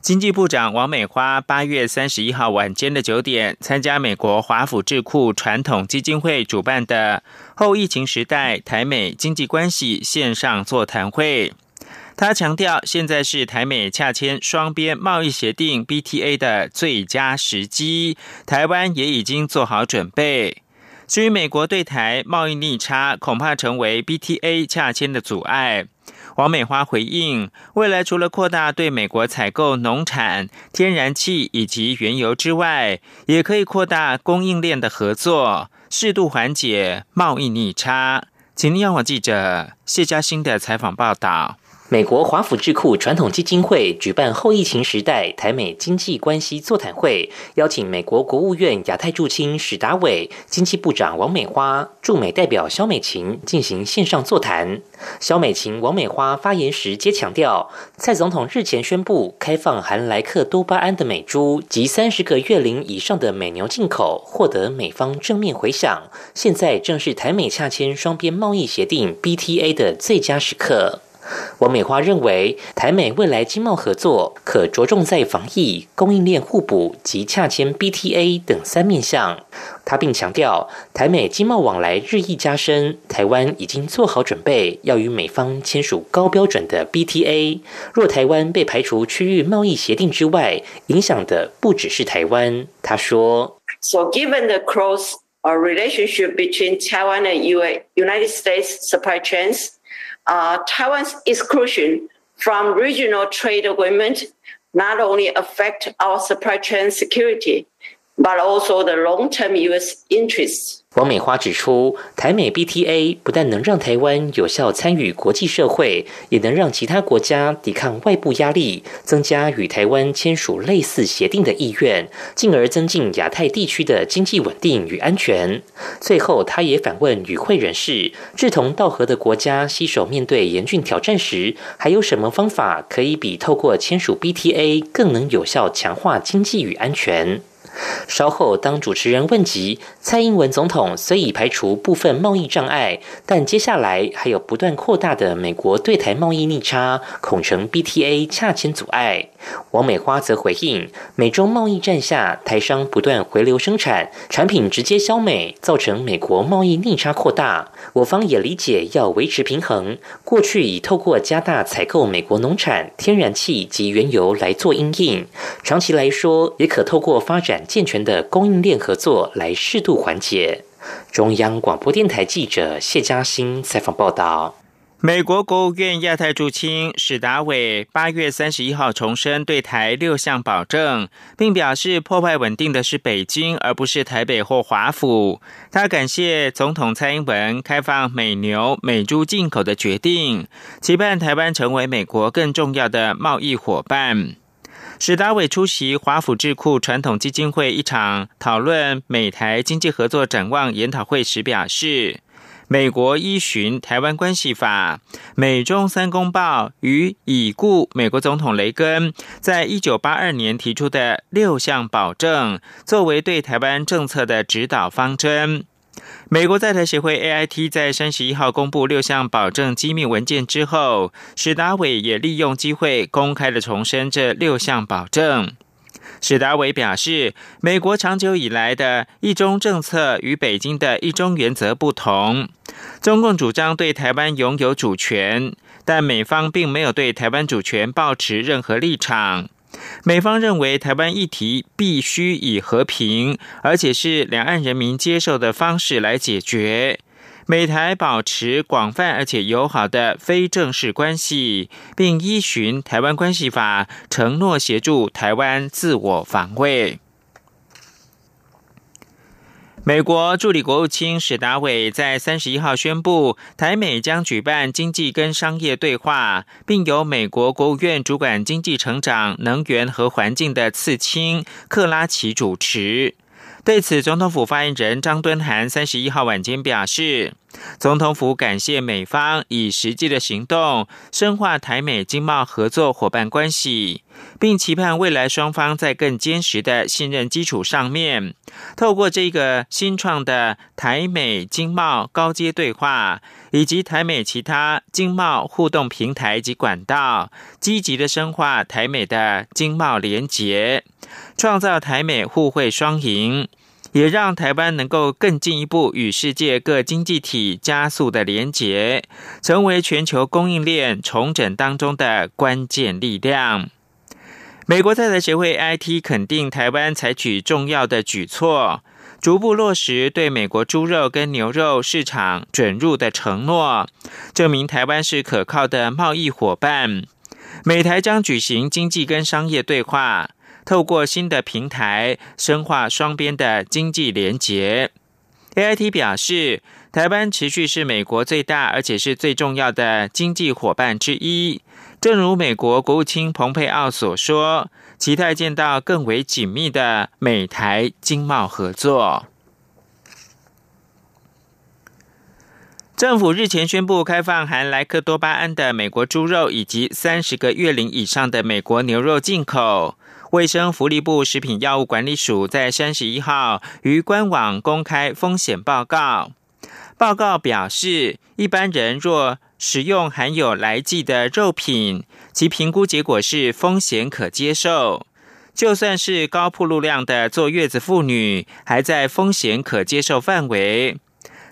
经济部长王美花八月三十一号晚间的九点，参加美国华府智库传统基金会主办的后疫情时代台美经济关系线上座谈会。他强调，现在是台美洽签双边贸易协定 BTA 的最佳时机，台湾也已经做好准备。至于美国对台贸易逆差，恐怕成为 BTA 洽签的阻碍。王美花回应，未来除了扩大对美国采购农产、天然气以及原油之外，也可以扩大供应链的合作，适度缓解贸易逆差。请听央广记者谢嘉欣的采访报道。美国华府智库传统基金会举办后疫情时代台美经济关系座谈会，邀请美国国务院亚太驻青史达伟、经济部长王美花、驻美代表肖美琴进行线上座谈。肖美琴、王美花发言时皆强调，蔡总统日前宣布开放含莱克多巴胺的美猪及三十个月龄以上的美牛进口，获得美方正面回响。现在正是台美洽签双边贸易协定 BTA 的最佳时刻。王美花认为，台美未来经贸合作可着重在防疫、供应链互补及洽签 BTA 等三面向。他并强调，台美经贸往来日益加深，台湾已经做好准备，要与美方签署高标准的 BTA。若台湾被排除区域贸易协定之外，影响的不只是台湾。他说：“So given the close relationship between Taiwan and United States supply chains.” Uh, Taiwan's exclusion from regional trade agreement not only affect our supply chain security, but also the long-term U.S. interests. 王美花指出，台美 BTA 不但能让台湾有效参与国际社会，也能让其他国家抵抗外部压力，增加与台湾签署类似协定的意愿，进而增进亚太地区的经济稳定与安全。最后，他也反问与会人士：志同道合的国家携手面对严峻挑战时，还有什么方法可以比透过签署 BTA 更能有效强化经济与安全？稍后，当主持人问及蔡英文总统虽已排除部分贸易障碍，但接下来还有不断扩大的美国对台贸易逆差，恐成 BTA 洽签阻碍。王美花则回应：美中贸易战下，台商不断回流生产，产品直接销美，造成美国贸易逆差扩大。我方也理解要维持平衡，过去已透过加大采购美国农产、天然气及原油来做应应，长期来说也可透过发展。健全的供应链合作来适度缓解。中央广播电台记者谢嘉欣采访报道。美国国务院亚太驻青史达伟八月三十一号重申对台六项保证，并表示破坏稳定的是北京，而不是台北或华府。他感谢总统蔡英文开放美牛、美猪进口的决定，期盼台湾成为美国更重要的贸易伙伴。史达伟出席华府智库传统基金会一场讨论美台经济合作展望研讨会时表示，美国依循台湾关系法、美中三公报与已故美国总统雷根在一九八二年提出的六项保证，作为对台湾政策的指导方针。美国在台协会 AIT 在三十一号公布六项保证机密文件之后，史达伟也利用机会公开的重申这六项保证。史达伟表示，美国长久以来的一中政策与北京的一中原则不同。中共主张对台湾拥有主权，但美方并没有对台湾主权抱持任何立场。美方认为，台湾议题必须以和平，而且是两岸人民接受的方式来解决。美台保持广泛而且友好的非正式关系，并依循《台湾关系法》，承诺协助台湾自我防卫。美国助理国务卿史达伟在三十一号宣布，台美将举办经济跟商业对话，并由美国国务院主管经济成长、能源和环境的次卿克拉奇主持。对此，总统府发言人张敦涵三十一号晚间表示，总统府感谢美方以实际的行动深化台美经贸合作伙伴关系，并期盼未来双方在更坚实的信任基础上面，透过这个新创的台美经贸高阶对话，以及台美其他经贸互动平台及管道，积极的深化台美的经贸联结，创造台美互惠双赢。也让台湾能够更进一步与世界各经济体加速的连结，成为全球供应链重整当中的关键力量。美国在台协会 IT 肯定台湾采取重要的举措，逐步落实对美国猪肉跟牛肉市场准入的承诺，证明台湾是可靠的贸易伙伴。美台将举行经济跟商业对话。透过新的平台，深化双边的经济联结。A I T 表示，台湾持续是美国最大而且是最重要的经济伙伴之一。正如美国国务卿蓬佩奥所说，期待见到更为紧密的美台经贸合作。政府日前宣布开放含莱克多巴胺的美国猪肉以及三十个月龄以上的美国牛肉进口。卫生福利部食品药物管理署在三十一号于官网公开风险报告。报告表示，一般人若食用含有来剂的肉品，其评估结果是风险可接受；就算是高铺路量的坐月子妇女，还在风险可接受范围。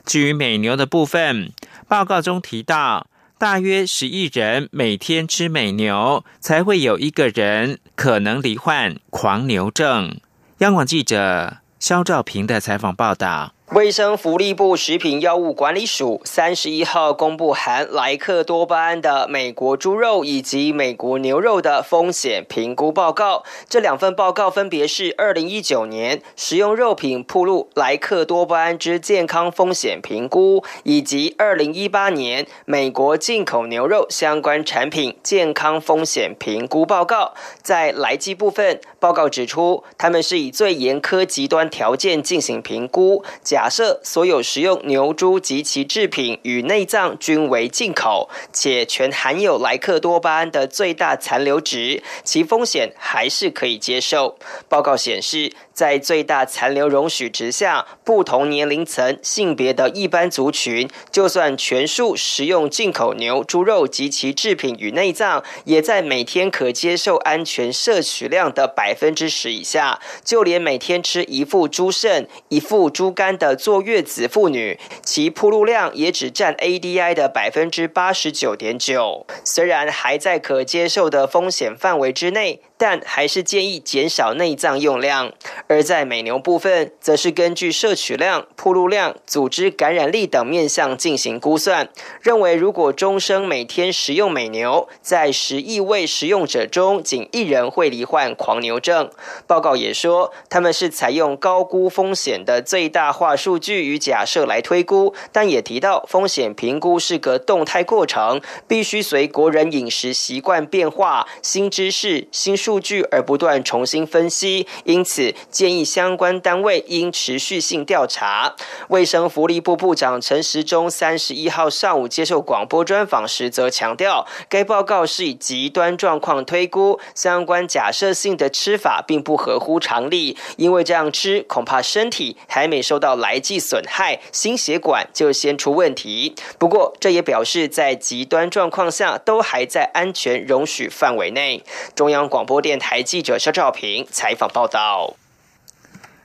至于美牛的部分，报告中提到。大约十亿人每天吃美牛，才会有一个人可能罹患狂牛症。央广记者肖兆平的采访报道。卫生福利部食品药物管理署三十一号公布含莱克多巴胺的美国猪肉以及美国牛肉的风险评估报告。这两份报告分别是二零一九年食用肉品铺露莱克多巴胺之健康风险评估，以及二零一八年美国进口牛肉相关产品健康风险评估报告。在来基部分，报告指出，他们是以最严苛极端条件进行评估。假设所有食用牛猪及其制品与内脏均为进口，且全含有莱克多巴胺的最大残留值，其风险还是可以接受。报告显示。在最大残留容许值下，不同年龄层、性别的一般族群，就算全数食用进口牛、猪肉及其制品与内脏，也在每天可接受安全摄取量的百分之十以下。就连每天吃一副猪肾、一副猪肝的坐月子妇女，其铺路量也只占 ADI 的百分之八十九点九。虽然还在可接受的风险范围之内。但还是建议减少内脏用量，而在美牛部分，则是根据摄取量、铺路量、组织感染力等面向进行估算，认为如果终生每天食用美牛，在十亿位食用者中，仅一人会罹患狂牛症。报告也说，他们是采用高估风险的最大化数据与假设来推估，但也提到风险评估是个动态过程，必须随国人饮食习惯变化、新知识、新。数据而不断重新分析，因此建议相关单位应持续性调查。卫生福利部部长陈时中三十一号上午接受广播专访时则强调，该报告是以极端状况推估，相关假设性的吃法并不合乎常理，因为这样吃恐怕身体还没受到来剂损害，心血管就先出问题。不过这也表示在极端状况下都还在安全容许范围内。中央广播。电台记者肖兆平采访报道：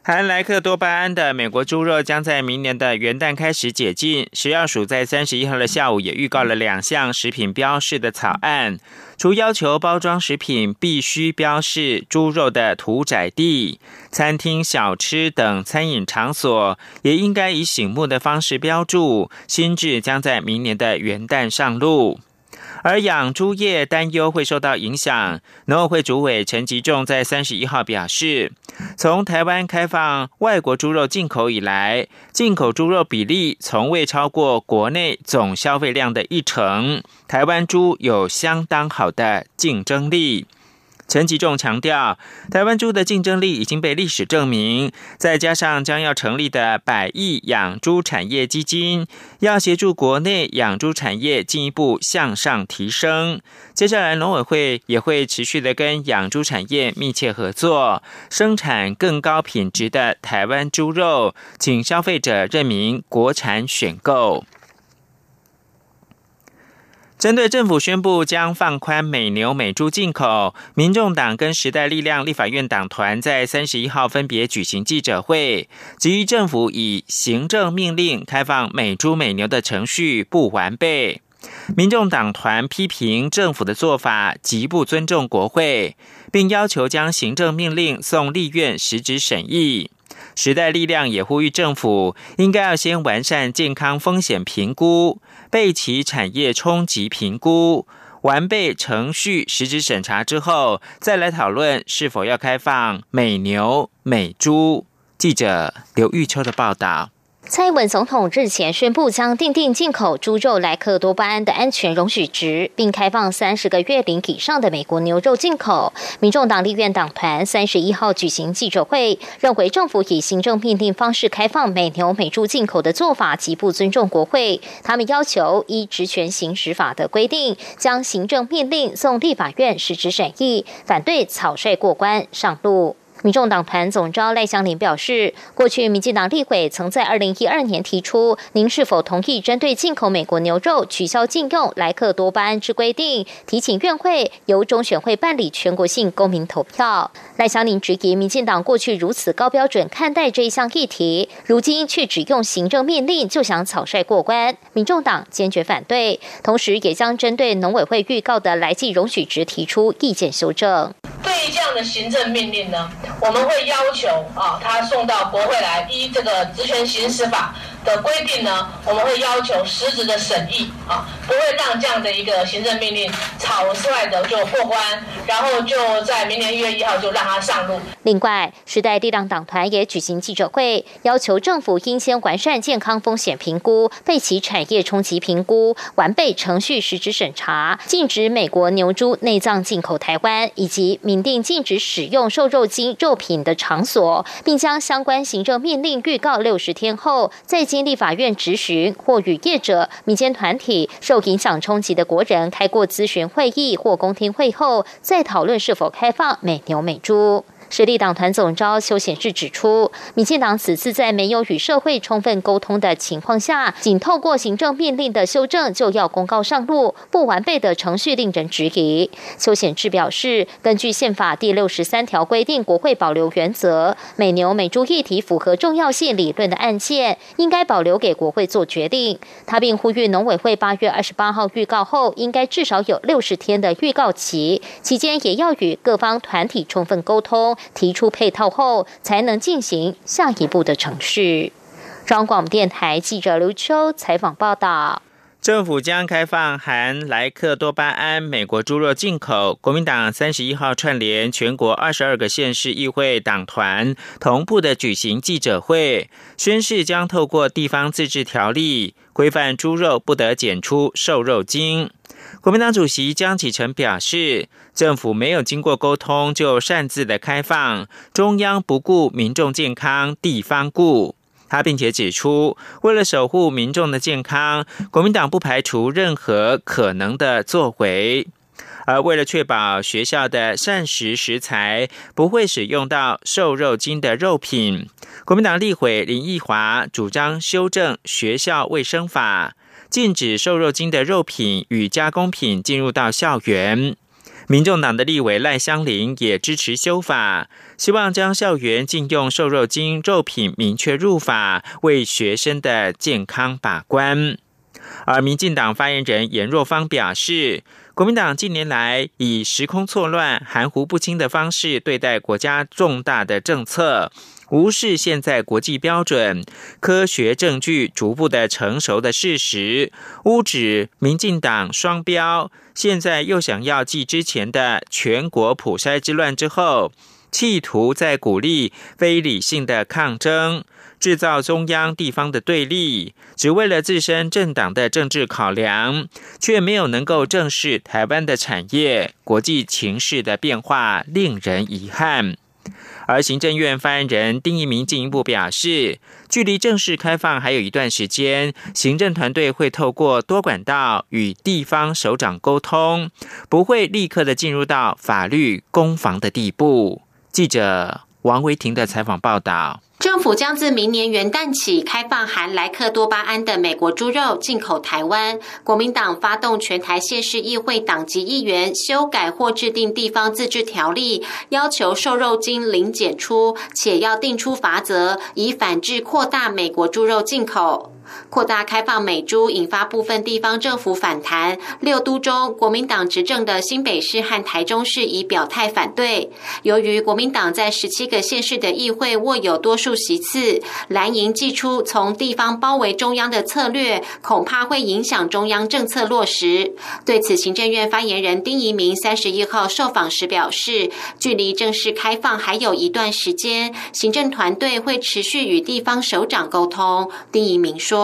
含莱克多巴胺的美国猪肉将在明年的元旦开始解禁。食药署在三十一号的下午也预告了两项食品标示的草案，除要求包装食品必须标示猪肉的屠宰地，餐厅、小吃等餐饮场所也应该以醒目的方式标注。新制将在明年的元旦上路。而养猪业担忧会受到影响，农委会主委陈吉仲在三十一号表示，从台湾开放外国猪肉进口以来，进口猪肉比例从未超过国内总消费量的一成，台湾猪有相当好的竞争力。陈吉仲强调，台湾猪的竞争力已经被历史证明，再加上将要成立的百亿养猪产业基金，要协助国内养猪产业进一步向上提升。接下来，农委会也会持续的跟养猪产业密切合作，生产更高品质的台湾猪肉，请消费者认明国产选购。针对政府宣布将放宽美牛美猪进口，民众党跟时代力量立法院党团在三十一号分别举行记者会，基于政府以行政命令开放美猪美牛的程序不完备。民众党团批评政府的做法极不尊重国会，并要求将行政命令送立院实质审议。时代力量也呼吁政府应该要先完善健康风险评估、备齐产业冲击评估，完备程序实质审查之后，再来讨论是否要开放美牛美猪。记者刘玉秋的报道。蔡英文总统日前宣布，将订定进口猪肉莱克多巴胺的安全容许值，并开放三十个月龄以上的美国牛肉进口。民众党立院党团三十一号举行记者会，认为政府以行政命令方式开放美牛美猪进口的做法极不尊重国会。他们要求依职权行使法的规定，将行政命令送立法院实质审议，反对草率过关上路。民众党团总召赖香林表示，过去民进党立委曾在二零一二年提出，您是否同意针对进口美国牛肉取消禁用莱克多巴胺之规定，提请院会由中选会办理全国性公民投票。赖香林质疑民进党过去如此高标准看待这一项议题，如今却只用行政命令就想草率过关，民众党坚决反对，同时也将针对农委会预告的来季容许值提出意见修正。对于这样的行政命令呢？我们会要求啊，他送到国会来，依这个职权行使法的规定呢，我们会要求实质的审议啊，不会让这样的一个行政命令草率的就过关，然后就在明年一月一号就让它上路。另外，时代力量党团也举行记者会，要求政府应先完善健康风险评估，备其产业冲击评估，完备程序实质审查，禁止美国牛猪内脏进口台湾，以及明定禁止使用瘦肉精肉品的场所，并将相关行政命令预告六十天后再。经立法院质询或与业者、民间团体、受影响冲击的国人开过咨询会议或公听会后，再讨论是否开放美牛美猪。实力党团总召邱显志指出，民进党此次在没有与社会充分沟通的情况下，仅透过行政命令的修正就要公告上路，不完备的程序令人质疑。邱显志表示，根据宪法第六十三条规定，国会保留原则，美牛美猪议题符合重要性理论的案件，应该保留给国会做决定。他并呼吁农委会八月二十八号预告后，应该至少有六十天的预告期，期间也要与各方团体充分沟通。提出配套后，才能进行下一步的程序。中央广播电台记者刘秋采访报道：政府将开放含莱克多巴胺美国猪肉进口。国民党三十一号串联全国二十二个县市议会党团，同步的举行记者会，宣誓将透过地方自治条例规范猪肉不得检出瘦肉精。国民党主席江启臣表示，政府没有经过沟通就擅自的开放，中央不顾民众健康，地方顾。他并且指出，为了守护民众的健康，国民党不排除任何可能的作为。而为了确保学校的膳食食材不会使用到瘦肉精的肉品，国民党立委林奕华主张修正学校卫生法。禁止瘦肉精的肉品与加工品进入到校园。民众党的立委赖香林也支持修法，希望将校园禁用瘦肉精肉品明确入法，为学生的健康把关。而民进党发言人严若芳表示，国民党近年来以时空错乱、含糊不清的方式对待国家重大的政策。无视现在国际标准、科学证据逐步的成熟的事实，污指民进党双标，现在又想要继之前的全国普筛之乱之后，企图在鼓励非理性的抗争，制造中央地方的对立，只为了自身政党的政治考量，却没有能够正视台湾的产业、国际情势的变化，令人遗憾。而行政院发言人丁一鸣进一步表示，距离正式开放还有一段时间，行政团队会透过多管道与地方首长沟通，不会立刻的进入到法律攻防的地步。记者王维婷的采访报道。政府将自明年元旦起开放含莱克多巴胺的美国猪肉进口台湾。国民党发动全台县市议会党籍议员修改或制定地方自治条例，要求瘦肉精零检出，且要定出法则，以反制扩大美国猪肉进口。扩大开放美猪引发部分地方政府反弹，六都中国民党执政的新北市和台中市已表态反对。由于国民党在十七个县市的议会握有多数席次，蓝营祭出从地方包围中央的策略，恐怕会影响中央政策落实。对此，行政院发言人丁仪明三十一号受访时表示，距离正式开放还有一段时间，行政团队会持续与地方首长沟通。丁仪明说。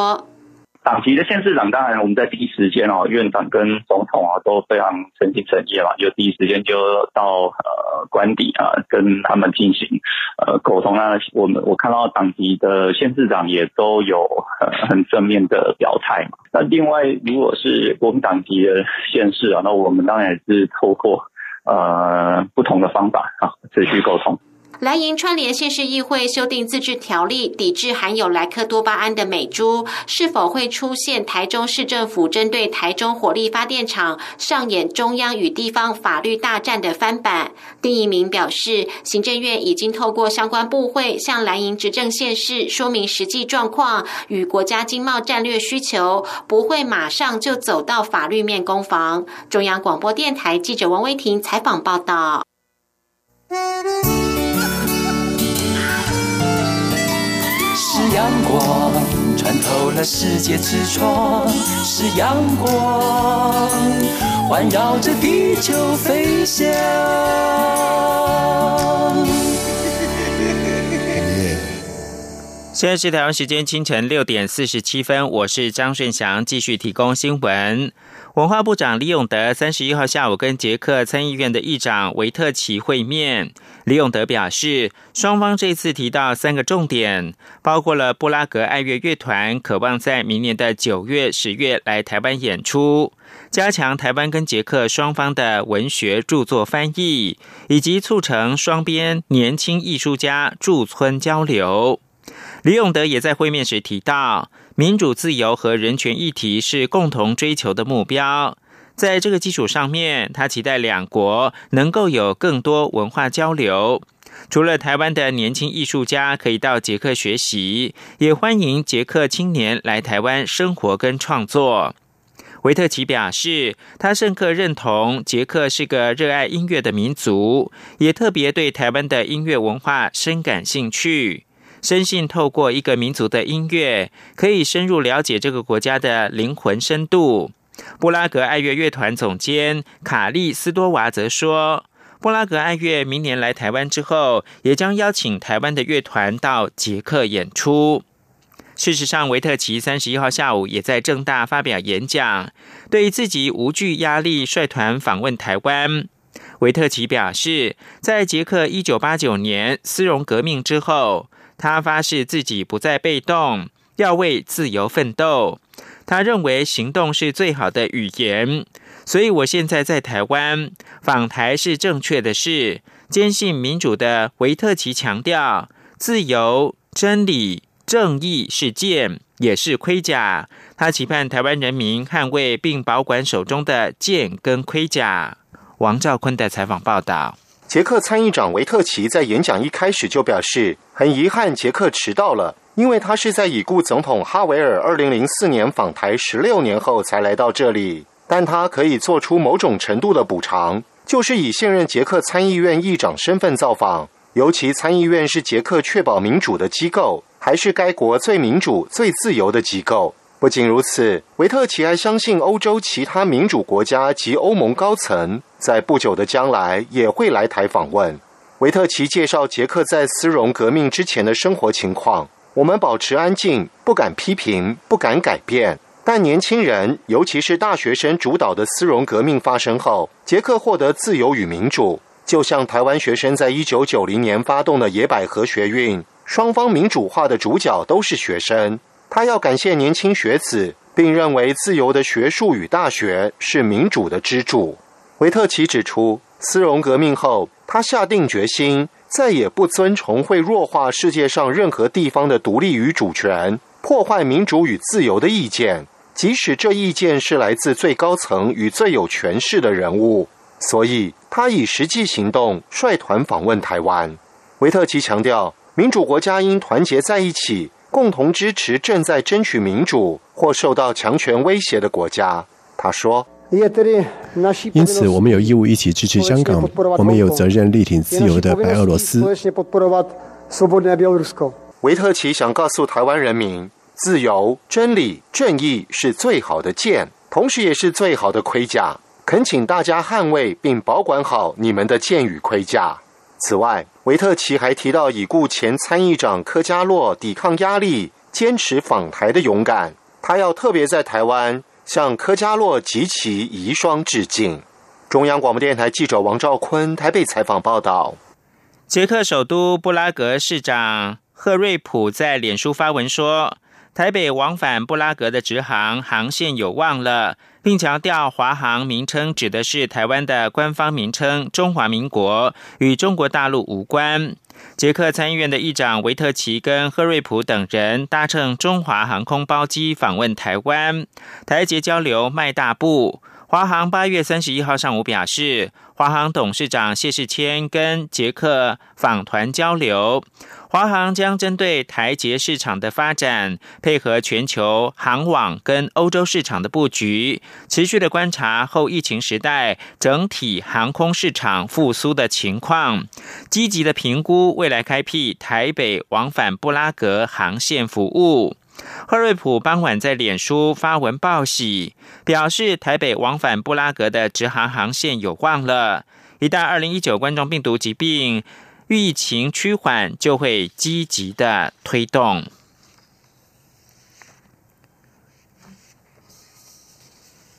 党籍的县市长，当然我们在第一时间哦，院长跟总统啊都非常诚心诚意嘛，就第一时间就到呃官邸啊跟他们进行呃沟通啊。我们我看到党籍的县市长也都有很很正面的表态嘛。那另外，如果是国民党籍的县市啊，那我们当然也是透过呃不同的方法啊持续沟通。蓝营串联县市议会修订自治条例，抵制含有莱克多巴胺的美猪，是否会出现台中市政府针对台中火力发电厂上演中央与地方法律大战的翻版？丁一鸣表示，行政院已经透过相关部会向蓝营执政县市说明实际状况与国家经贸战略需求，不会马上就走到法律面攻防。中央广播电台记者王威婷采访报道。光穿透了世界之窗，是阳光环绕着地球飞翔。现在是台湾时间清晨六点四十七分，我是张顺祥，继续提供新闻。文化部长李永德三十一号下午跟捷克参议院的议长维特奇会面。李永德表示，双方这次提到三个重点，包括了布拉格爱乐乐团渴望在明年的九月、十月来台湾演出，加强台湾跟捷克双方的文学著作翻译，以及促成双边年轻艺术家驻村交流。李永德也在会面时提到。民主、自由和人权议题是共同追求的目标。在这个基础上面，他期待两国能够有更多文化交流。除了台湾的年轻艺术家可以到捷克学习，也欢迎捷克青年来台湾生活跟创作。维特奇表示，他深刻认同捷克是个热爱音乐的民族，也特别对台湾的音乐文化深感兴趣。深信透过一个民族的音乐，可以深入了解这个国家的灵魂深度。布拉格爱乐乐团总监卡利斯多娃则说，布拉格爱乐明年来台湾之后，也将邀请台湾的乐团到捷克演出。事实上，维特奇三十一号下午也在正大发表演讲，对于自己无惧压力率团访问台湾。维特奇表示，在捷克一九八九年丝绒革命之后。他发誓自己不再被动，要为自由奋斗。他认为行动是最好的语言，所以我现在在台湾访台是正确的事。坚信民主的维特奇强调，自由、真理、正义是剑，也是盔甲。他期盼台湾人民捍卫并保管手中的剑跟盔甲。王兆坤的采访报道。捷克参议长维特奇在演讲一开始就表示，很遗憾捷克迟到了，因为他是在已故总统哈维尔二零零四年访台十六年后才来到这里。但他可以做出某种程度的补偿，就是以现任捷克参议院议长身份造访。尤其参议院是捷克确保民主的机构，还是该国最民主、最自由的机构。不仅如此，维特奇还相信欧洲其他民主国家及欧盟高层在不久的将来也会来台访问。维特奇介绍捷克在丝绒革命之前的生活情况。我们保持安静，不敢批评，不敢改变。但年轻人，尤其是大学生主导的丝绒革命发生后，捷克获得自由与民主，就像台湾学生在一九九零年发动的野百合学运，双方民主化的主角都是学生。他要感谢年轻学子，并认为自由的学术与大学是民主的支柱。维特奇指出，斯隆革命后，他下定决心再也不遵从会弱化世界上任何地方的独立与主权、破坏民主与自由的意见。即使这意见是来自最高层与最有权势的人物，所以他以实际行动率团访问台湾。维特奇强调，民主国家应团结在一起，共同支持正在争取民主或受到强权威胁的国家。他说：“因此，我们有义务一起支持香港，我们也有责任力挺自由的白俄罗斯。”维特奇想告诉台湾人民。自由、真理、正义是最好的剑，同时也是最好的盔甲。恳请大家捍卫并保管好你们的剑与盔甲。此外，维特奇还提到已故前参议长科加洛抵抗压力、坚持访台的勇敢。他要特别在台湾向科加洛及其遗孀致敬。中央广播电台记者王兆坤台北采访报道。捷克首都布拉格市长赫瑞普在脸书发文说。台北往返布拉格的直航航线有望了，并强调华航名称指的是台湾的官方名称“中华民国”，与中国大陆无关。捷克参议院的议长维特奇跟赫瑞普等人搭乘中华航空包机访问台湾，台捷交流迈大步。华航八月三十一号上午表示，华航董事长谢世谦跟捷克访团交流。华航将针对台捷市场的发展，配合全球航网跟欧洲市场的布局，持续的观察后疫情时代整体航空市场复苏的情况，积极的评估未来开辟台北往返布拉格航线服务。赫瑞普傍晚在脸书发文报喜，表示台北往返布拉格的直航航线有望了，一旦二零一九冠状病毒疾病。疫情趋缓，就会积极的推动。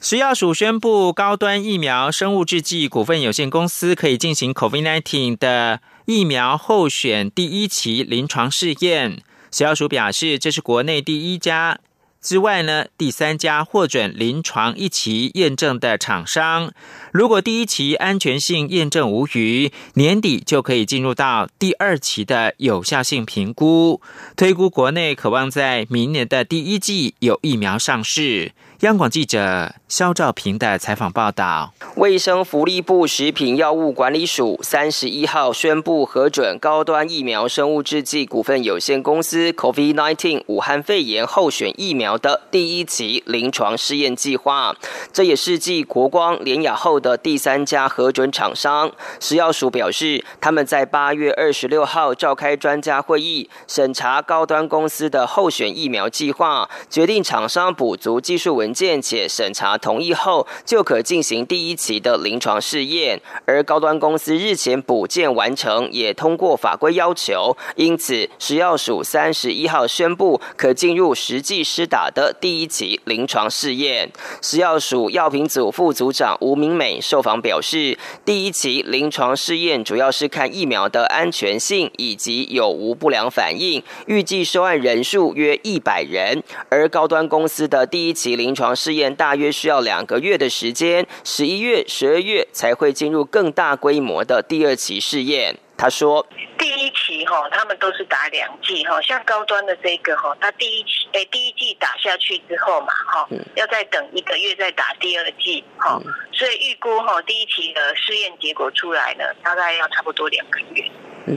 食药署宣布，高端疫苗生物制剂股份有限公司可以进行 COVID-19 的疫苗候选第一期临床试验。食药署表示，这是国内第一家。之外呢，第三家获准临床一期验证的厂商，如果第一期安全性验证无虞，年底就可以进入到第二期的有效性评估，推估国内渴望在明年的第一季有疫苗上市。央广记者肖兆平的采访报道：卫生福利部食品药物管理署三十一号宣布核准高端疫苗生物制剂股份有限公司 COVID-19 武汉肺炎候选疫苗的第一期临床试验计划。这也是继国光、联雅后的第三家核准厂商。食药署表示，他们在八月二十六号召开专家会议，审查高端公司的候选疫苗计划，决定厂商补足技术。文件且审查同意后，就可进行第一期的临床试验。而高端公司日前补件完成，也通过法规要求，因此食药署三十一号宣布可进入实际施打的第一期临床试验。食药署药品组副组长吴明美受访表示，第一期临床试验主要是看疫苗的安全性以及有无不良反应，预计收案人数约一百人。而高端公司的第一期临床试验大约需要两个月的时间，十一月、十二月才会进入更大规模的第二期试验。他说：“第一期哈，他们都是打两剂哈，像高端的这个哈，他第一期诶第一剂打下去之后嘛哈，要再等一个月再打第二剂哈，所以预估哈第一期的试验结果出来呢，大概要差不多两个月。”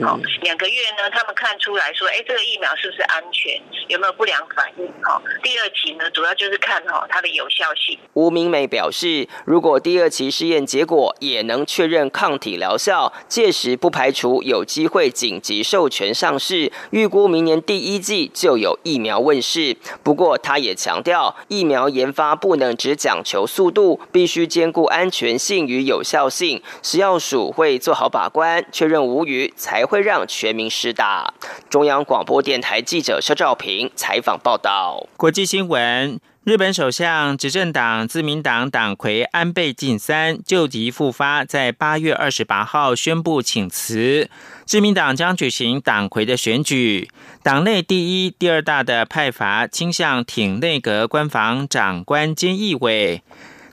好，两个月呢，他们看出来说，哎，这个疫苗是不是安全，有没有不良反应？好，第二期呢，主要就是看哈它的有效性。吴明美表示，如果第二期试验结果也能确认抗体疗效，届时不排除有机会紧急授权上市，预估明年第一季就有疫苗问世。不过，他也强调，疫苗研发不能只讲求速度，必须兼顾安全性与有效性。食药署会做好把关，确认无虞，才会让全民施打。中央广播电台记者肖兆平采访报道。国际新闻。日本首相执政党自民党党魁安倍晋三旧疾复发，在八月二十八号宣布请辞。自民党将举行党魁的选举，党内第一、第二大的派阀倾向挺内阁官房长官菅义伟。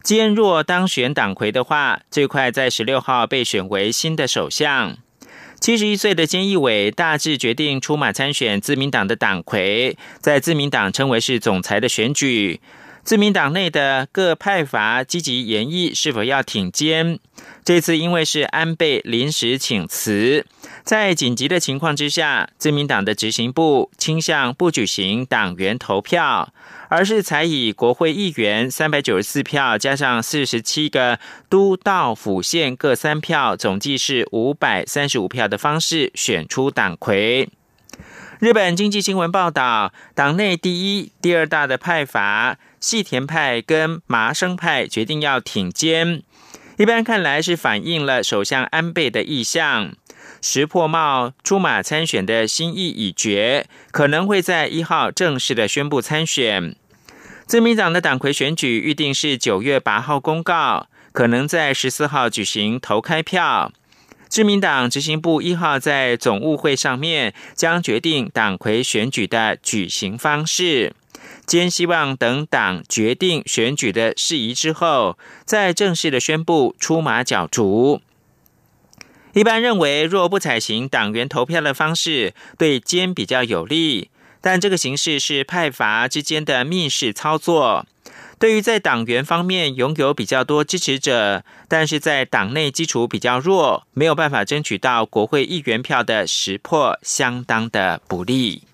菅若当选党魁的话，最快在十六号被选为新的首相。七十一岁的菅义伟大致决定出马参选自民党的党魁，在自民党称为是总裁的选举。自民党内的各派阀积极研议是否要挺肩。这次因为是安倍临时请辞，在紧急的情况之下，自民党的执行部倾向不举行党员投票。而是才以国会议员三百九十四票加上四十七个都道府县各三票，总计是五百三十五票的方式选出党魁。日本经济新闻报道，党内第一、第二大的派阀细田派跟麻生派决定要挺肩，一般看来是反映了首相安倍的意向。石破茂出马参选的心意已决，可能会在一号正式的宣布参选。自民党的党魁选举预定是九月八号公告，可能在十四号举行投开票。自民党执行部一号在总务会上面将决定党魁选举的举行方式。兼希望等党决定选举的事宜之后，再正式的宣布出马角逐。一般认为，若不采行党员投票的方式，对监比较有利。但这个形式是派阀之间的密室操作。对于在党员方面拥有比较多支持者，但是在党内基础比较弱，没有办法争取到国会议员票的识破，相当的不利。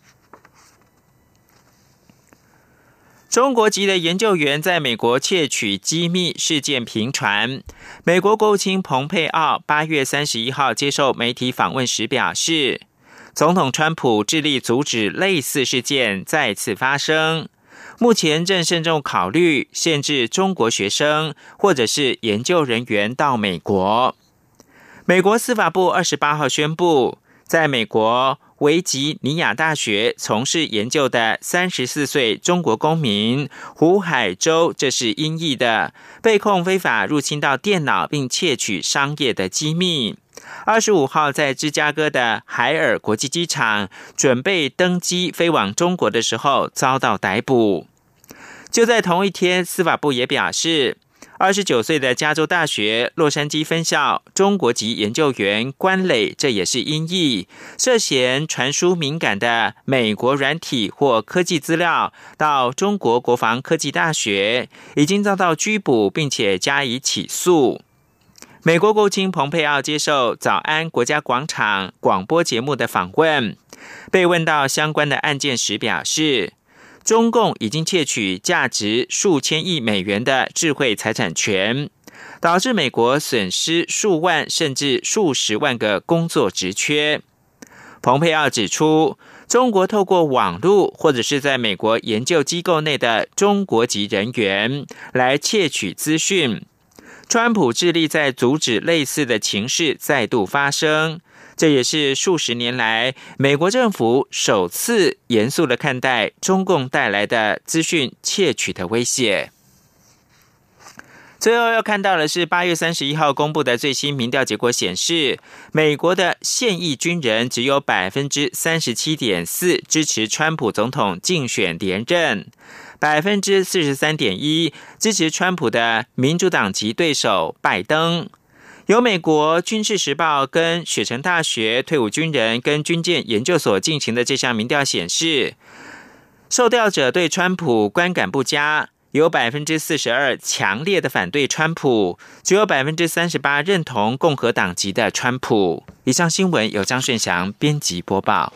中国籍的研究员在美国窃取机密事件频传。美国国务卿蓬佩奥八月三十一号接受媒体访问时表示，总统川普致力阻止类似事件再次发生，目前正慎重考虑限制中国学生或者是研究人员到美国。美国司法部二十八号宣布，在美国。维吉尼亚大学从事研究的三十四岁中国公民胡海洲，这是音译的，被控非法入侵到电脑并窃取商业的机密。二十五号在芝加哥的海尔国际机场准备登机飞往中国的时候遭到逮捕。就在同一天，司法部也表示。二十九岁的加州大学洛杉矶分校中国籍研究员关磊，这也是音译，涉嫌传输敏感的美国软体或科技资料到中国国防科技大学，已经遭到拘捕，并且加以起诉。美国国务卿蓬佩奥接受《早安国家广场》广播节目的访问，被问到相关的案件时表示。中共已经窃取价值数千亿美元的智慧财产权，导致美国损失数万甚至数十万个工作职缺。蓬佩奥指出，中国透过网络或者是在美国研究机构内的中国籍人员来窃取资讯。川普致力在阻止类似的情势再度发生。这也是数十年来美国政府首次严肃的看待中共带来的资讯窃取的威胁。最后要看到的是八月三十一号公布的最新民调结果显示，美国的现役军人只有百分之三十七点四支持川普总统竞选连任，百分之四十三点一支持川普的民主党籍对手拜登。由美国军事时报跟雪城大学退伍军人跟军舰研究所进行的这项民调显示，受调者对川普观感不佳，有百分之四十二强烈的反对川普，只有百分之三十八认同共和党籍的川普。以上新闻由张顺祥编辑播报。